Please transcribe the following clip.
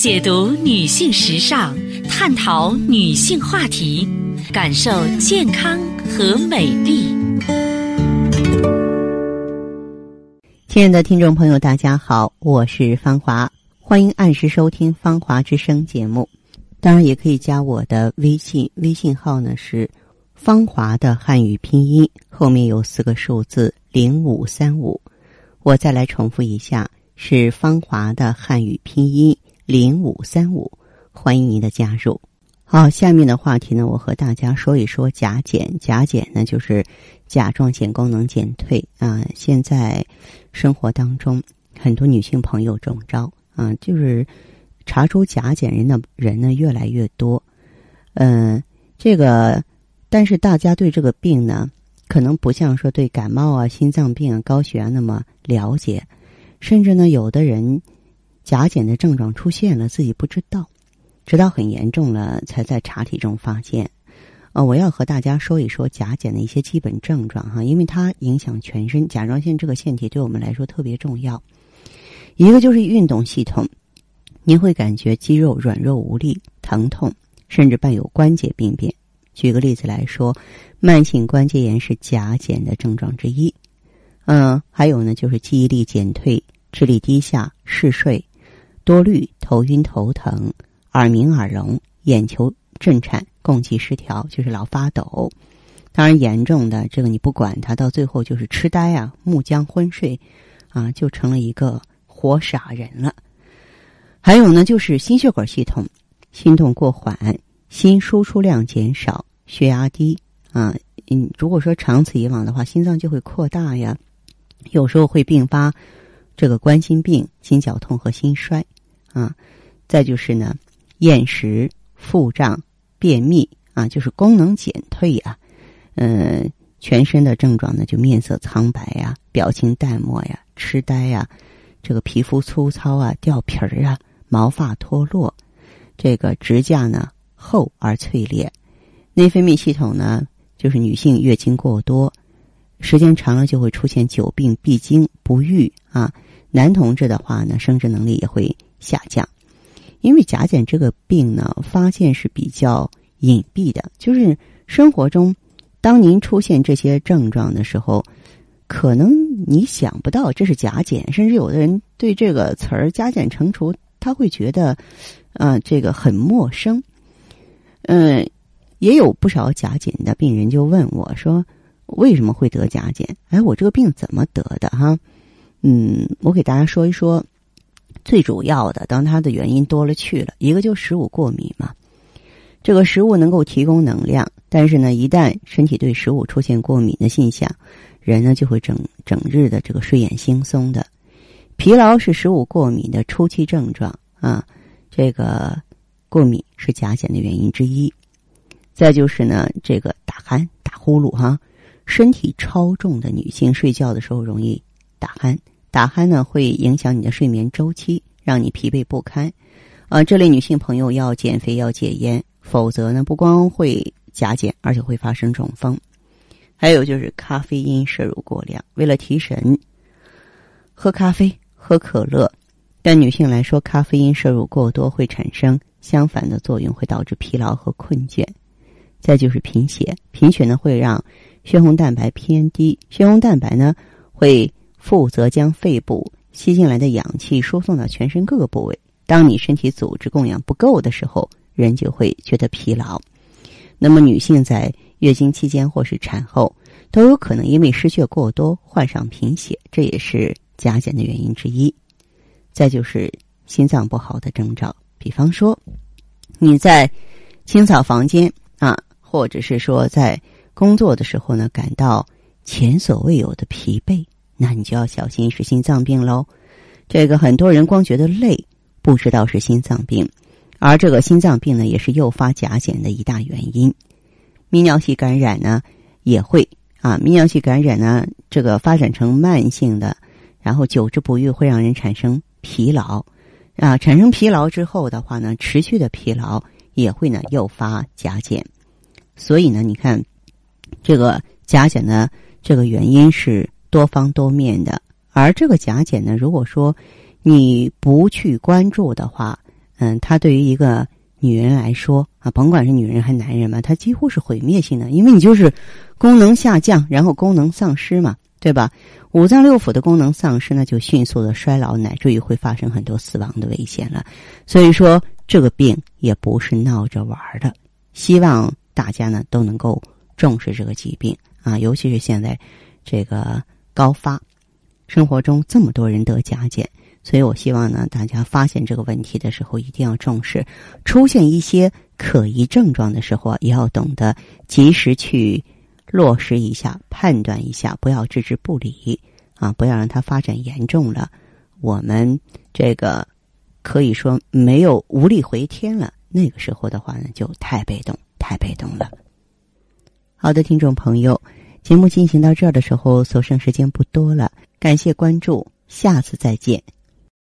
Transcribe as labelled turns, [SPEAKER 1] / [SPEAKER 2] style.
[SPEAKER 1] 解读女性时尚，探讨女性话题，感受健康和美丽。
[SPEAKER 2] 亲爱的听众朋友，大家好，我是芳华，欢迎按时收听《芳华之声》节目。当然，也可以加我的微信，微信号呢是“芳华”的汉语拼音，后面有四个数字零五三五。我再来重复一下，是“芳华”的汉语拼音。零五三五，欢迎您的加入。好，下面的话题呢，我和大家说一说甲减。甲减呢，就是甲状腺功能减退啊。现在生活当中，很多女性朋友中招啊，就是查出甲减人的人呢越来越多。嗯，这个，但是大家对这个病呢，可能不像说对感冒啊、心脏病啊、高血压那么了解，甚至呢，有的人。甲减的症状出现了，自己不知道，直到很严重了才在查体中发现。呃，我要和大家说一说甲减的一些基本症状哈，因为它影响全身，甲状腺这个腺体对我们来说特别重要。一个就是运动系统，您会感觉肌肉软弱无力、疼痛，甚至伴有关节病变。举个例子来说，慢性关节炎是甲减的症状之一。嗯，还有呢，就是记忆力减退、智力低下、嗜睡。多虑、头晕、头疼、耳鸣、耳聋、眼球震颤、供气失调，就是老发抖。当然，严重的这个你不管它，到最后就是痴呆啊、目僵、昏睡，啊，就成了一个活傻人了。还有呢，就是心血管系统，心动过缓、心输出量减少、血压低啊。嗯，如果说长此以往的话，心脏就会扩大呀，有时候会并发。这个冠心病、心绞痛和心衰，啊，再就是呢，厌食、腹胀、便秘啊，就是功能减退呀，嗯，全身的症状呢，就面色苍白呀，表情淡漠呀，痴呆呀，这个皮肤粗糙啊，掉皮儿啊，毛发脱落，这个指甲呢厚而脆裂，内分泌系统呢，就是女性月经过多，时间长了就会出现久病闭经、不育啊。男同志的话呢，生殖能力也会下降，因为甲减这个病呢，发现是比较隐蔽的，就是生活中，当您出现这些症状的时候，可能你想不到这是甲减，甚至有的人对这个词儿“甲减乘除”他会觉得，呃，这个很陌生。嗯，也有不少甲减的病人就问我说：“为什么会得甲减？哎，我这个病怎么得的？哈？”嗯，我给大家说一说，最主要的，当它的原因多了去了，一个就食物过敏嘛。这个食物能够提供能量，但是呢，一旦身体对食物出现过敏的现象，人呢就会整整日的这个睡眼惺忪的。疲劳是食物过敏的初期症状啊，这个过敏是甲减的原因之一。再就是呢，这个打鼾、打呼噜哈，身体超重的女性睡觉的时候容易打鼾。打鼾呢会影响你的睡眠周期，让你疲惫不堪。啊，这类女性朋友要减肥要戒烟，否则呢不光会甲减，而且会发生中风。还有就是咖啡因摄入过量，为了提神，喝咖啡、喝可乐。但女性来说，咖啡因摄入过多会产生相反的作用，会导致疲劳和困倦。再就是贫血，贫血呢会让血红蛋白偏低，血红蛋白呢会。负责将肺部吸进来的氧气输送到全身各个部位。当你身体组织供氧不够的时候，人就会觉得疲劳。那么，女性在月经期间或是产后，都有可能因为失血过多患上贫血，这也是甲减的原因之一。再就是心脏不好的征兆，比方说你在清扫房间啊，或者是说在工作的时候呢，感到前所未有的疲惫。那你就要小心是心脏病喽。这个很多人光觉得累，不知道是心脏病，而这个心脏病呢，也是诱发甲减的一大原因。泌尿系感染呢，也会啊，泌尿系感染呢，这个发展成慢性的，然后久治不愈，会让人产生疲劳啊。产生疲劳之后的话呢，持续的疲劳也会呢诱发甲减。所以呢，你看这个甲减的这个原因是。多方多面的，而这个甲减呢，如果说你不去关注的话，嗯，它对于一个女人来说啊，甭管是女人还是男人嘛，它几乎是毁灭性的，因为你就是功能下降，然后功能丧失嘛，对吧？五脏六腑的功能丧失，呢就迅速的衰老，乃至于会发生很多死亡的危险了。所以说，这个病也不是闹着玩的。希望大家呢都能够重视这个疾病啊，尤其是现在这个高发，生活中这么多人得甲减，所以我希望呢大家发现这个问题的时候一定要重视，出现一些可疑症状的时候啊也要懂得及时去。落实一下，判断一下，不要置之不理啊！不要让它发展严重了，我们这个可以说没有无力回天了。那个时候的话呢，就太被动，太被动了。好的，听众朋友，节目进行到这儿的时候，所剩时间不多了，感谢关注，下次再见。